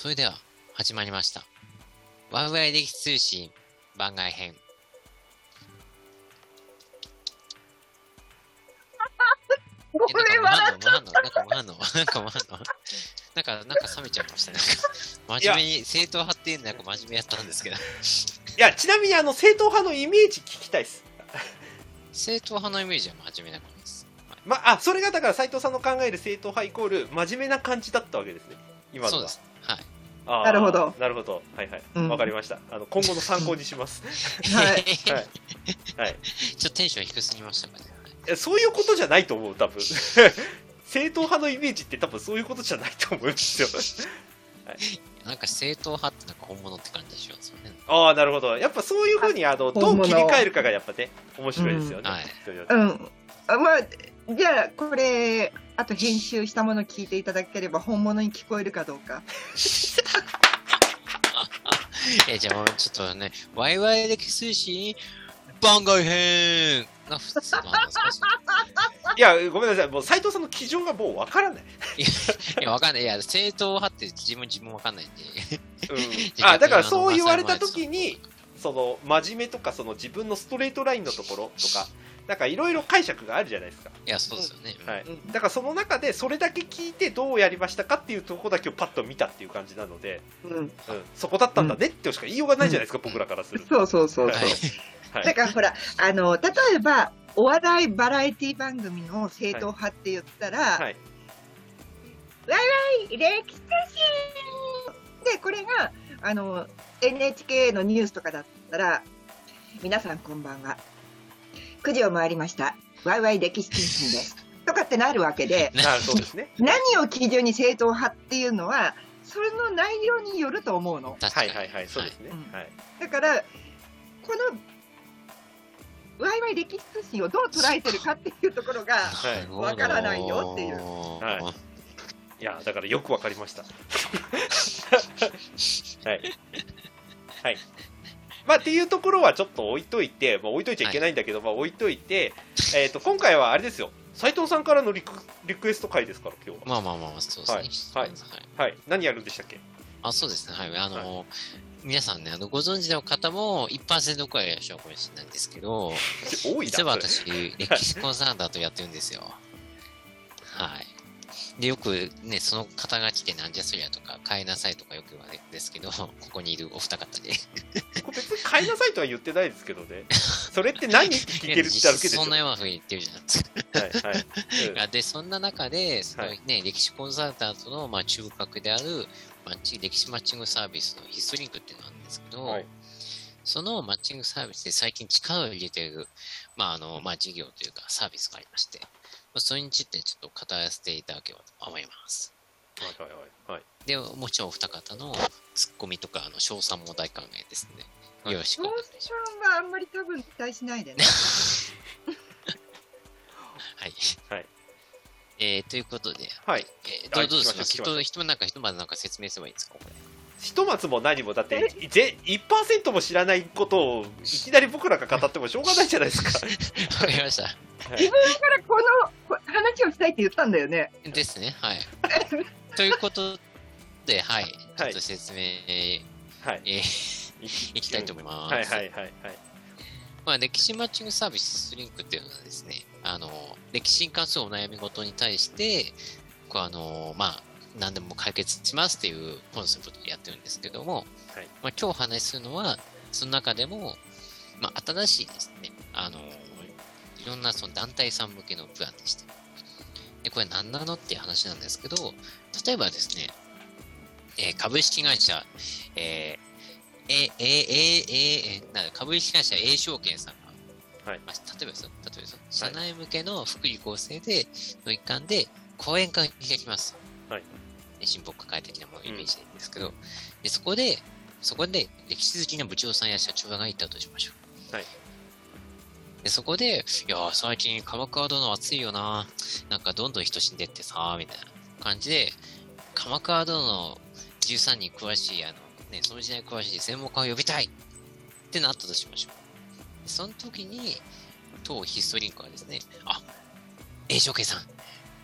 それでは、始まりました。ワウワイ歴史通信番外編。ごえめん、笑っちゃなんかなんか笑うの？なんか笑うの？なんか、なんか冷めちゃいましたね。真面目に、正統派っていうのなんか真面目やったんですけど、いや、ちなみにあの、正統派のイメージ聞きたいです。正統派のイメージは真面目な感じです。はいまあ、それがだから斉藤さんの考える正統派イコール真面目な感じだったわけですね。今のは。そうです。はい。あーなるほどなるほど。はいはい。うんわ、かりました。あの、今後の参考にします。はい。はい。はい。ちょっとテンション低すぎましたかね。そういうことじゃないと思う、多分。正統派のイメージって多分そういうことじゃないと思うんですよ。なんか正統派ってなんか本物って感じしますよね。ああ、なるほど。やっぱそういうふうに、あの、どう切り替えるかがやっぱね、面白いですよね。うんはい人によってうん。あまあ、じゃあ、これ、あと編集したもの聞いていただければ、本物に聞こえるかどうか。え、じゃあもうちょっとね、ワイワイ歴史通信番外編が普通なんですか？いや、ごめんなさい。もう斉藤さんの基準がもうわからない。いや、わかんない。いや、正統派って自分自分わかんないんで。うん、あだからそう言われた時にその真面目とかその自分のストレートラインのところとかなんかいろいろ解釈があるじゃないですか、いや、そうですよね。はいうんだからその中でそれだけ聞いてどうやりましたかっていうところだけをパッと見たっていう感じなので、うん。うん、そこだったんだねってしか言いようがないじゃないですか、僕らからすると、そうそうそうそう。はい。はいだからほら、あの、例えば、お笑いバラエティ番組の正統派って言ったら、はい歴史で、これが、あの、NHK のニュースとかだったら、皆さんこんばんは。9時を回りました。ワイワイ歴史通信です。とかってなるわけで、あそうですね。何を基準に正統派っていうのは、それの内容によると思うの。確かに。はいはいはいそうですね、うん。はい。だから、この、ワイワイ歴史通信をどう捉えてるかっていうところが、はい。わからないよっていう。はいやだからよくわかりました。はい。はいまあっていうところはちょっと置いといて、まあ、置いといちゃいけないんだけど、まあ置いといて、えー、と今回はあれですよ。斉藤さんからのリクリクエスト回ですから今日は。まあまあまあ、そうですね。はい。はい。何やるんでしたっけ？あ、そうですね。はい。あの、皆さんね、あの、ご存知の方も1%くらいいらっしゃるかもしれないんですけど、多い実は私、歴史コンサルタントやってるんですよ。はい。で、よくね、その肩書きでなんじゃそりゃとか、変えなさいとかよく言われるんですけど、ここにいるお二方で。別に買いなさいとは言ってないですけどね。それって何って聞けるってだけでしょそんなよ。うなふうに言ってるじゃない。ですか。はいはい、うん。あで、そんな中で、そのはね、歴史コンサルタントの、まあ、中核である、マッチ、歴史マッチングサービスのヒストリンクっていうのがあるんですけど、はい。そのマッチングサービスで最近力を入れている、まあ、あの、まあ、事業というかサービスがありまして、まあ、それについてちょっと語らせていただければと思います。はいはいはいはいで、もちろんお二方のツッコミとか、あの、賞賛も大歓迎ですね。はいよろしくお願いします。ションはあんまり多分期待しないでね。はい。はいえー、ということで、はいえー、どうどうしすした聞きました人、人なんか、ひとまずなんか説明すればいいんですか？これ。ひとまずも何もだってぜ1%も知らないことをいきなり僕らが語ってもしょうがないじゃないですか わかりました。自分からこのこ話をしたいって言ったんだよね。ですね、はい。ということで、はい、ちょはいっと説明、はいえーいきたいと思います。はいはいはいはいまあ、歴史マッチングサービススリンクっていうのはですね、あの、歴史に関するお悩み事に対して、こうあの、まあ、何でも解決しますっていうコンセプトでやってるんですけども、はいまあ、今日お話しするのは、その中でも、まあ、新しいですね、あの、いろんなその団体さん向けのプランでして、で、これ何なのっていう話なんですけど、例えばですね、えー株式会社、えーえ、え、え、え、え、なんだ株式会社 A 証券さんが、はいまあ、例えばですよ、例えばですよ、社内向けの福利厚生で、の一環で講演会が開きます。はい。新北会的なものをイメージでいいんですけど、で、そこで、そこで歴史好きな部長さんや社長がいたとしましょう。はい。で、そこで、いや、最近鎌倉殿暑いよな。なんかどんどん人死んでってさ、みたいな感じで、鎌倉殿の13人詳しい、あの、ね、その時代詳しい専門家を呼びたいってなったとしましょう。その時に、当ヒストリンクはですね、あ、栄翔慶さん、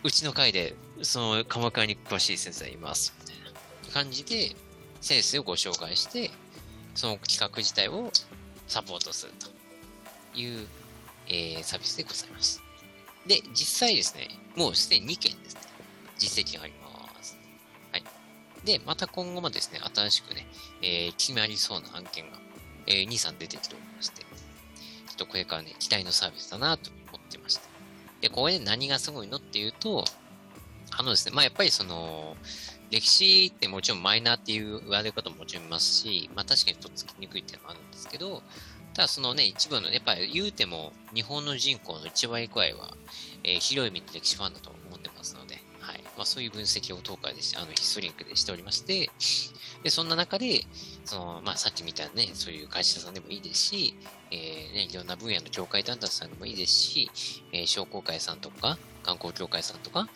うちの会で、その鎌倉に詳しい先生がいます、みたいな感じで、先生をご紹介して、その企画自体をサポートするという、えーサービスでございます。で、実際ですね、もうすでに2件ですね、実績があります。はい。で、また今後もですね、新しくね、えー決まりそうな案件が、えー、2、3出てきておりまして、ちょっとこれからね、期待のサービスだなと思ってました。で、これで何がすごいのっていうと、あのですね、まあやっぱりその、歴史ってもちろんマイナーっていう言われる方ももちろんいますし、まあ確かにとっつきにくいっていうのもあるんですけど、ただそのね、一部の、やっぱり言うても日本の人口の1割くらいは、えー広い意味で歴史ファンだと思ってますので、はい。まあそういう分析を当会でし、あの、ヒストリンクでしておりまして、で、そんな中で、その、まあさっきみたね、そういう会社さんでもいいですし、えーね、いろんな分野の協会団体さんでもいいですし、えー商工会さんとか、観光協会さんとか、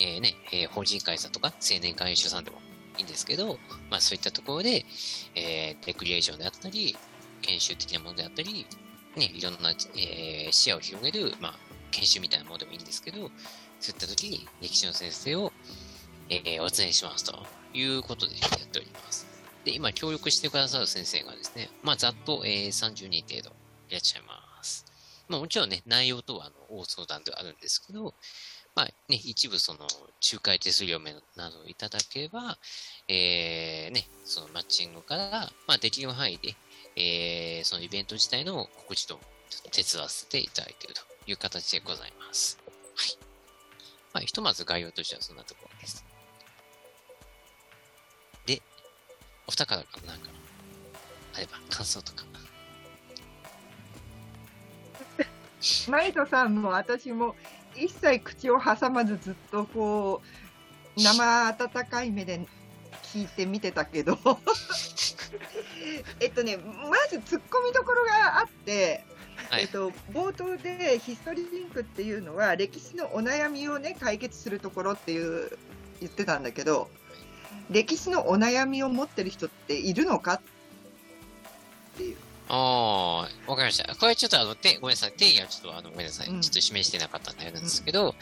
えーね、えー法人会さんとか、青年会員所さんでもいいんですけど、まあそういったところで、えーレクリエーションであったり、研修的なものであったり、ね、いろんな、えー視野を広げる、まあ、研修みたいなものでもいいんですけど、そういった時に歴史の先生を、えーお伝えしますということでやっております。で、今協力してくださる先生がですね、まあざっと、えー30人程度いらっしゃいます。まあもちろんね、内容とはあの大相談ではあるんですけど、まあね、一部その仲介手数料面などをいただければ、えーね、そのマッチングから、まあできる範囲で、えーそのイベント自体の告知と手伝わせていただいているという形でございます。はい。まあ、ひとまず概要としてはそんなところです。で、お二方からなんか、あれば感想とか。マイトさんも私も一切口を挟まずずっとこう生温かい目で聞いて見てたけど えっとねまず突っ込みどころがあって、はいえっと、冒頭でヒストリーリンクっていうのは歴史のお悩みをね解決するところっていう言ってたんだけど歴史のお悩みを持ってる人っているのかっていう。ああ、わかりました。これちょっとあの、てごめんなさい。定義はちょっとあの、ごめんなさい。うんちょっと示してなかったんであれなんですけど、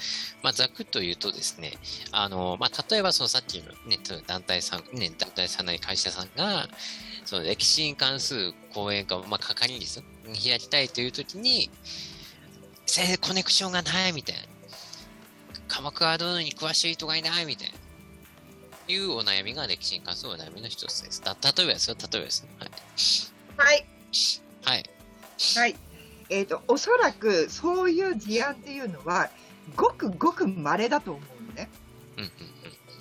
まあ、ざくっと言うとですね、あの、まあ、例えばそのさっきのね、団体さん、ね、団体さんなり会社さんが、その歴史に関する講演会を、まあ、係員ですよ。開きたいというときに、先生、コネクションがないみたいな。鎌倉殿に詳しい人がいないみたいな。いうお悩みが歴史に関するお悩みの一つです。た例えばですよ、例えばですよ。はい。はいはい。はい。えっ、と、おそらくそういう事案っていうのは、ごくごく稀だと思うのね。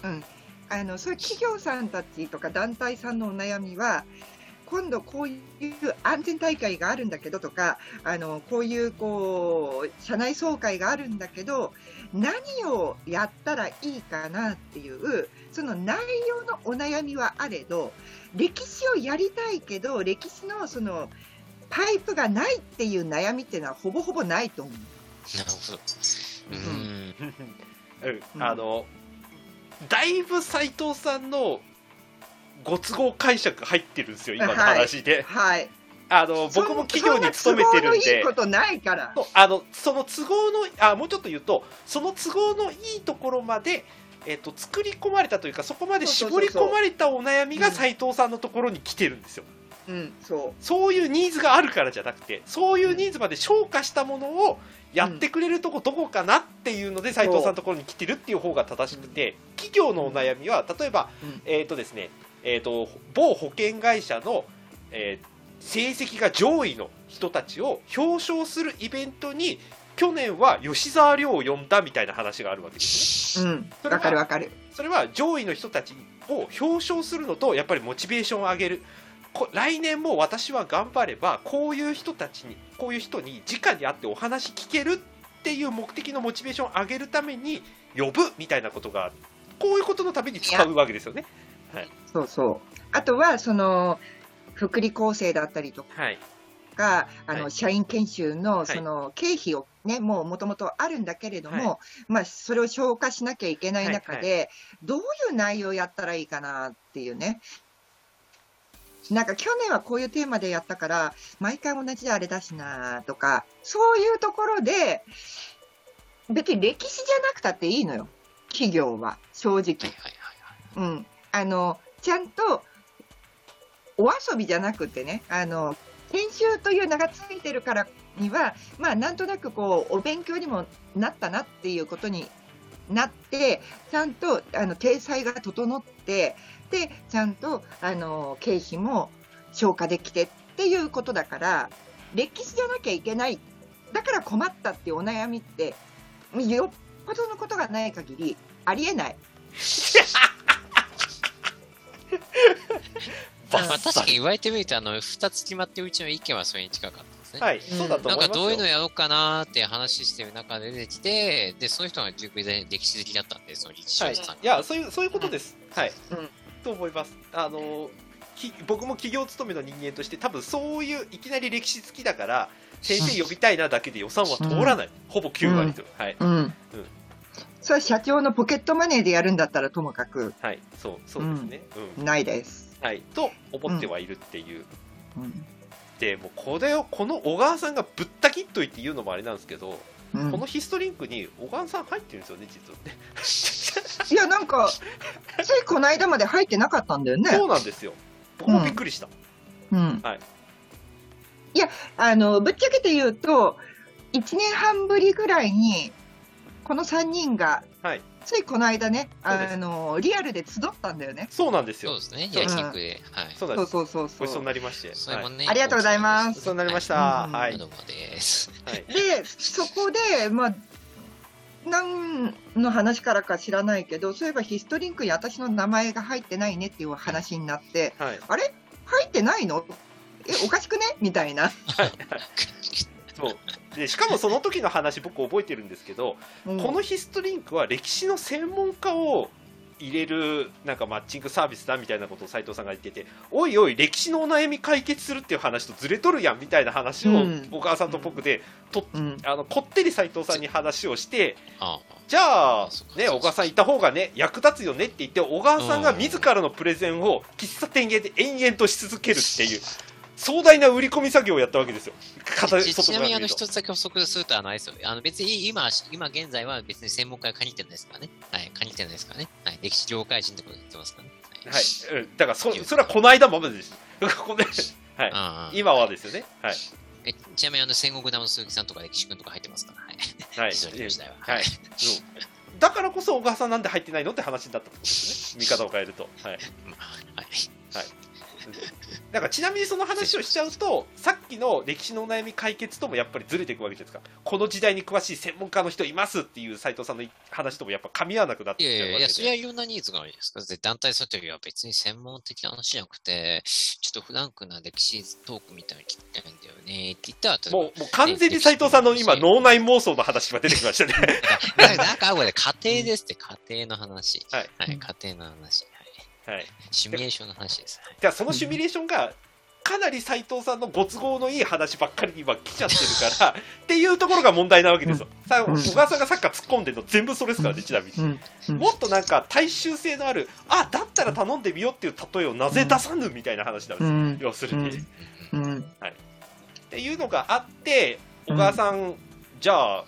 うん。うん。あの、そういう企業さんたちとか団体さんのお悩みは、今度こういう安全大会があるんだけどとか、あの、こういうこう、社内総会があるんだけど、何をやったらいいかなっていう、その内容のお悩みはあれど、歴史をやりたいけど、歴史のその、パイプがないっていう悩みっていうのはほぼほぼないと思う。なるほど。うんうん あのだいぶ斎藤さんのご都合解釈入ってるんですよ今の話で、はい。あの僕も企業に勤めてるんでいいことないから。あのその都合のあもうちょっと言うとその都合のいいところまで、えっと作り込まれたというかそこまで絞り込まれたお悩みがうん斎藤さんのところに来てるんですよ、うん、そそういうニーズがあるからじゃなくてそういうニーズまで消化したものをやってくれるとこどこかなっていうので斎藤さんのところに来てるっていう方が正しくて企業のお悩みは例えば、うんえっ、とですねえー、と某保険会社の、えー成績が上位の人たちを表彰するイベントに去年は吉沢亮を呼んだみたいな話があるわけですね。う。うん。わかるわかる。それは上位の人たちを表彰するのとやっぱりモチベーションを上げるこ来年も私は頑張ればこういう人たちにこういう人に直に会ってお話聞けるっていう目的のモチベーションを上げるために呼ぶみたいなことがこういうことのために使うわけですよね。そうそう。あとは、その、福利厚生だったりとはい、か、あの、はい社員研修の、いその、経費をね、もう元々あるんだけれども、はまあ、それを消化しなきゃいけない中はいで、どういう内容をやったらいいかなっていうね。なんか去年はこういうテーマでやったから、毎回同じであれだしなとか、そういうところで、別に歴史じゃなくたっていいのよ。企業は、正直。はいはいはいはい。うん、あのちゃんとお遊びじゃなくてね、あの、研修という名がついてるからには、まあ、なんとなくこう、お勉強にもなったなっていうことになって、ちゃんと、あの、体裁が整って、で、ちゃんと、あの、経費も消化できてっていうことだから、歴史じゃなきゃいけない。だから困ったっていうお悩みって、よっぽどのことがない限り、ありえない。まあ、確かに言われてみると、あの、二つ決まってるうちの意見はそれに近かったですね。はい、そうだとなんか思いますよ。どういうのやろうかなーって話してる中で出てきて、で、その人が塾で歴史好きだったんで、その立はい、証さんが。い。やそういうそういうことです、はい、うん。と思います。あのき僕も企業勤めの人間として多分そういういきなり歴史好きだから先生呼びたいなだけで予算は通らない、ほぼ9割と、はい。うん。それは社長のポケットマネーでやるんだったらともかく。はいそうそうですね、うん。ないです。はい、と思ってはいるっていう、うん。ででもうこれをこの小川さんがぶった切っといて言うのもあれなんですけど、うん。このヒストリンクに小川さん入ってるんですよね実はね。いや、なんか、ついこの間まで入ってなかったんだよね。そうなんですよ。僕もびっくりした、うん。はい。いや、あの、ぶっちゃけて言うと、1年半ぶりぐらいに、この3人が、はい。ついこの間ね、あの、リアルで集ったんだよね。そうなんですよ。そうですね、焼肉で。はい。そうなんです。そうそうそうごちそう。なりまして。はいそれもね、ありがとうございます。ごちそうになりました。はいはい、どうもです。はい。で、そこで、まあ、何の話からか知らないけど、そういえばヒストリンクに私の名前が入ってないねっていう話になって、はい。あれ？入ってないの？え、おかしくね？みたいな。そうでしかもその時の話僕覚えてるんですけど、うん。このヒストリンクは歴史の専門家を入れるなんかマッチングサービスだみたいなことを斉藤さんが言ってておいおい歴史のお悩み解決するっていう話とずれとるやんみたいな話をうん。小川さんと僕でとうん。あのこってり斉藤さんに話をしてあじゃあね小川さんいた方がね役立つよねって言って小川さんが自らのプレゼンを喫茶店で延々とし続けるっていう壮大な売り込み作業をやったわけですよ。片ちちなみにあの一つだけ補足すると、あの、あれですよ。あの別に今、今現在は別に専門家が限ってないですからね。はい、限ってないですからね。はい、歴史業界人ってこと言ってますからね。はい、うんだからそそれはこの間までです。こはい、今はですよね。はい。えちなみにあの戦国ダムの鈴木さんとか歴史君とか入ってますから。はい。はい。は。はい。うんだからこそ小川さんなんで入ってないのって話になったってことですね。見方を変えると。はい。まあはい。だかちなみにその話をしちゃうと、さっきの歴史のお悩み解決ともやっぱりずれていくわけじゃないですか。この時代に詳しい専門家の人いますっていう斉藤さんの話ともやっぱ噛み合わなくなってきちゃうわけで。やいやいや、それはいろんなニーズがあるじゃないですか。団体さというよりは別に専門的な話じゃなくて、ちょっとフランクな歴史トークみたいなの聞きたいんだよねって言ったら、もうもう完全に斉藤さんの今、脳内妄想の話が出てきましたね。だかなんかあこれ家庭ですって、家庭の話。はい。はい、家庭の話。はい。はい。シミュレーションの話です。はい。じゃあそのシミュレーションがかなり斉藤さんのご都合のいい話ばっかりに今来ちゃってるから っていうところが問題なわけですよ。さ小川さんがさっきから突っ込んでるの全部それですからね、ちなみに。もっとなんか大衆性のある、あだったら頼んでみようっていう例えをなぜ出さぬみたいな話なんですよ、うん。要するに、うん。っうん。ていうのがあって、小川さん、じゃあ、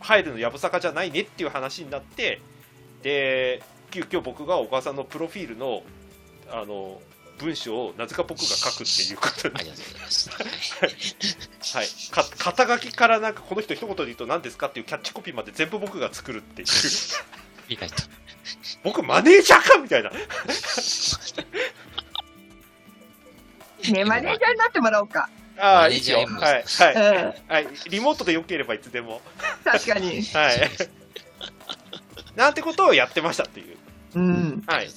入るのやぶさかじゃないねっていう話になって、で、急遽僕が小川さんのプロフィールの、あの、文章をなぜか僕が書くっていうことに。ありがとうございます。はい。はい、か肩書きからなんかこの人一言で言うと何ですかっていうキャッチコピーまで全部僕が作るっていう。意外と。僕マネージャーかみたいな。ね、マネージャーになってもらおうか。ああいいです。よ M はい。うん。はい、はい、リモートでよければいつでも。確かに。はいなんてことをやってましたっていううん。はい。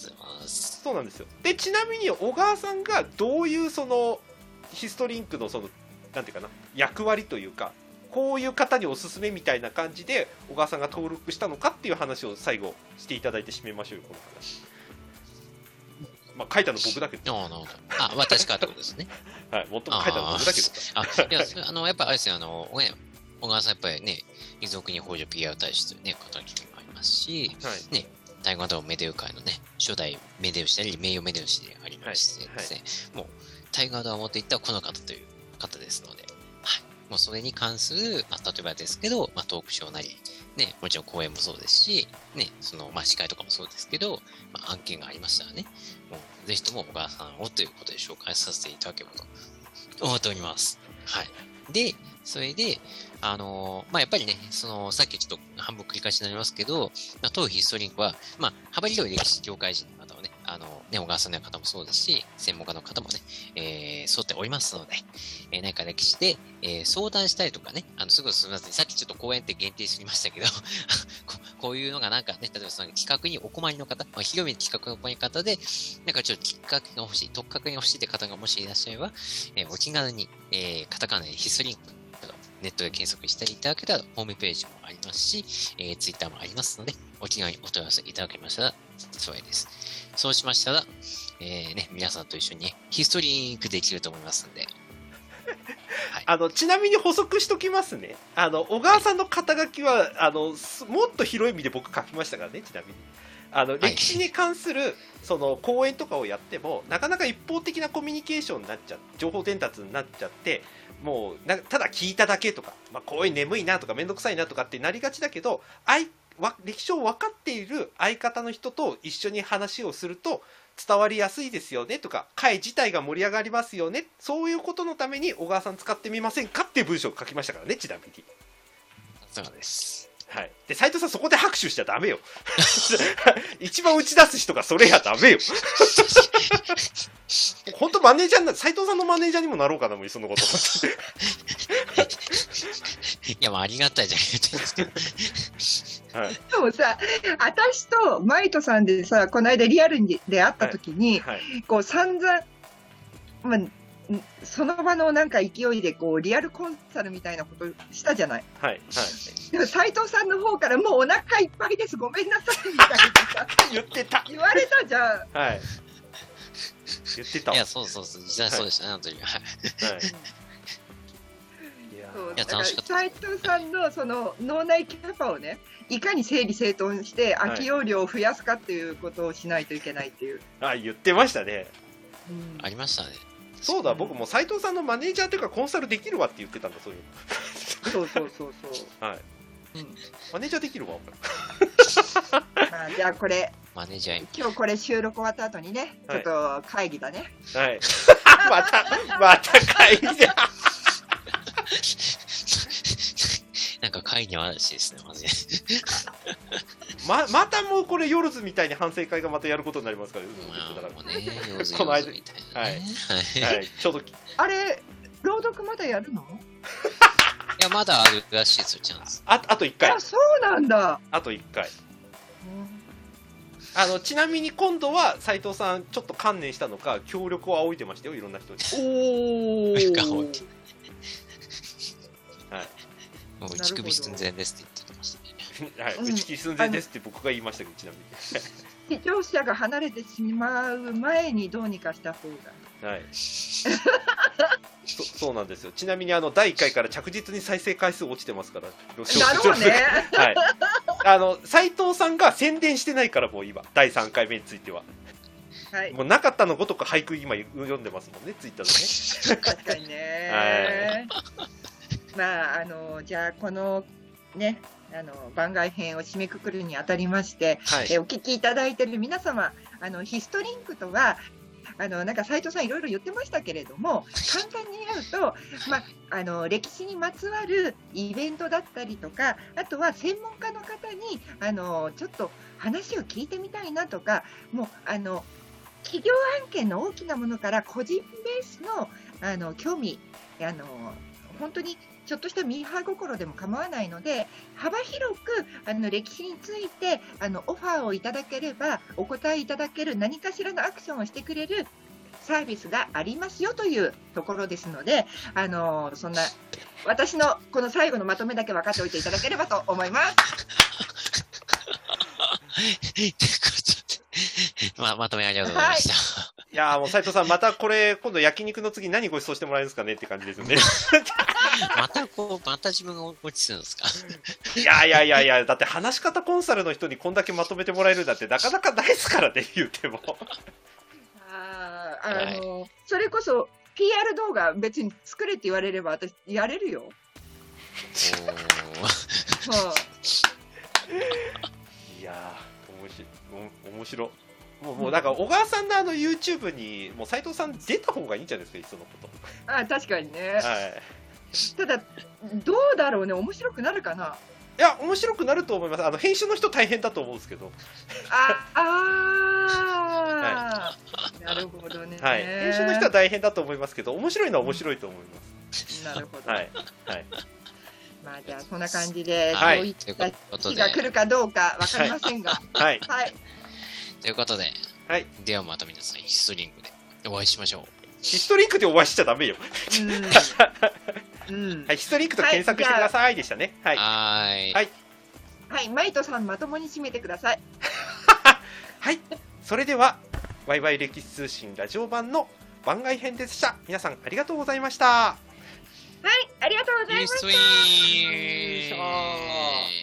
そうなんですよでちなみに小川さんがどういうそのヒストリンクのそのなんていうかな役割というかこういう方におすすめみたいな感じで小川さんが登録したのかっていう話を最後していただいて締めましょうよこの話まあ書いたの僕だけど、ああ、なるほど。あ、私かってことですね。はい、もっとも書いたの僕だけどあ、いや、あの、やっぱあれですよ、あの、ね、小川さんやっぱりね、遺族に北条 PR 大使というね、肩書きもありますし、はい台湾ドメデウ界のね、初代メデウシであり、名誉メデウシでありましてですね、もう、タイガードを持っていったこの方という方ですので、はい。もうそれに関する、まあ、例えばですけど、まあ、トークショーなり、ね、もちろん講演もそうですし、ね、その、まあ、司会とかもそうですけど、まあ、案件がありましたらね、もう、ぜひとも小川さんをということで紹介させていただければと思っております。はい。で、それで、あのーまあ、やっぱりね、その、さっきちょっと半分繰り返しになりますけど、まあ、当ヒストリンクは、まあ、幅広い歴史業界人の方をね、あの、ね、小川さんの方もそうですし、専門家の方もね、えー、沿っておりますので、えー、何か歴史で、えー、相談したりとかね、あの、すぐすみません、さっきちょっと講演って限定しましたけど、ここういうのがなんかね、例えばその企画にお困りの方、まあ、広めに企画のお困り方で、なんかちょっときっかけが欲しい、特格が欲しいって方がもしいらっしゃれば、えー、お気軽に、えー、カタカナでヒストリンク、ネットで検索していただけたら、ホームページもありますし、えー、ツイッターもありますので、お気軽にお問い合わせいただけましたら幸いです。そうしましたら、えー、ね、皆さんと一緒にね、ヒストリンクできると思いますんで、あの、ちなみに補足しときますね。あの、小川さんの肩書きは、あの、すもっと広い意味で僕書きましたからね、ちなみに。あの、歴史に関する、その、講演とかをやっても、なかなか一方的なコミュニケーションになっちゃ情報伝達になっちゃって、もうな、ただ聞いただけとか、まあ、講演眠いなとか、めんどくさいなとかってなりがちだけど、あいわ歴史を分かっている相方の人と一緒に話をすると、伝わりやすいですよねとか会自体が盛り上がりますよねそういうことのために小川さん使ってみませんかっていう文章を書きましたからねちなみにそうです。はい。で斉藤さんそこで拍手しちゃダメよ。一番打ち出す人がそれやダメよ。本当マネージャーな斉藤さんのマネージャーにもなろうかなもういっそのこと。いや、まあ、ありがたいじゃないですけど。はい。でもさ、私とマイトさんでさ、この間リアルにで会った時に、はい。こう散々、まあ、んその場のなんか勢いでこうリアルコンサルみたいなことしたじゃない。はいはい。でも斉藤さんの方からもうお腹いっぱいです、ごめんなさい。みたいなさ言ってた。言われたじゃん。はい。言ってた。わいや、そうそうそう、実際そうでしたね、本当に。は。い。はいいやそういから楽しかった。斉藤さんのその脳内キャパをね、いかに整理整頓してい。空き容量を増やすかっていうことをしないといけないっていう。あ言ってましたね。うん。ありましたね。そうだ僕もう斉藤さんのマネージャーというかコンサルできるわって言ってたんだそういうそうそうそうそう。はい。うん。マネージャーできるわまあ、じゃあこれ、マネージャー、今日これ収録終わった後にね、ちょっと会議だね。はい。またまた会議でなんか会議は嵐ですね、マジで。ままたもうこれ夜図みたいに反省会がまたやることになりますから、まあ、もうだね、この間用ずみたいなね。はい。はい、ちょうどあれ、朗読まだやるの？いや、まだあるらしいですよ、チャンス。ああと1回あ、そうなんだ。あと1回あのちなみに今度は斉藤さんちょっと観念したのか協力を仰いでましたよいろんな人に お顔ー。はいもう打ち首寸前ですって言ってましたね。はい、うん打ち切り寸前ですって僕が言いましたけどちなみ 視聴者が離れてしまう前にどうにかした方が。にはい そそうなんですよちなみにあの第1回から着実に再生回数落ちてますからだろうね。はいあの斉藤さんが宣伝してないからもう今第3回目についてははい。もうなかったのごとく俳句今読んでますもんねツイッターでね確かにね。まあ、あの、じゃあ、この、ね、あの、番外編を締めくくるにあたりまして、はい。えお聞きいただいている皆様、あの、ヒストリンクとは、あの、なんか斉藤さんいろいろ言ってましたけれども、簡単に言うと、まあ、あの、歴史にまつわるイベントだったりとか、あとは専門家の方に、あの、ちょっと話を聞いてみたいなとか、もう、あの、企業案件の大きなものから個人ベースの、あの、興味、あの、本当にちょっとしたミーハー心でも構わないので、幅広くあの歴史についてあのオファーをいただければ、お答えいただける何かしらのアクションをしてくれるサービスがありますよというところですので、あのそんな私のこの最後のまとめだけ分かっておいていただければと思います。まあ、まとめありがとうございました。いやーもう斉藤さんまたこれ今度焼肉の次何ご馳走してもらえるんですかねって感じですよね またこう、また自分が落ちするんですか？いやいやいやいやだって話し方コンサルの人にこんだけまとめてもらえるんだってなかなかないですからね言ってもあーあのそれこそ PR 動画別に作れって言われれば私やれるよ。お いやー、面白い。お面白い。もう、もうなんか、小川さんのあの YouTube に、もう斉藤さん出た方がいいんじゃないですか、いっそのこあ確かにねと。はい。ただどうだろうね面白くなるかないや、面白くなると思います。あの、編集の人大変だと思うんですけど。ああー、なるほどねはい。編集の人は大変だと思いますけど、面白いのは面白いと思います。なるほど、はい。はい。まあじゃあそんな感じで、はいどういった日が来るかどうかわかりませんがはい。はいということで、はい。ではまた皆さん、ヒストリングでお会いしましょう。ヒストリンクでお会いしちゃダメよ。うん、うんはい。ヒストリンクと検索してくださいでしたね。はい。はーい。はいはい、マイトさんまともに締めてください。はい。それでは、ワイワイ歴史通信ラジオ版の番外編でした。皆さんありがとうございました。ありがとうございました。ヒストリング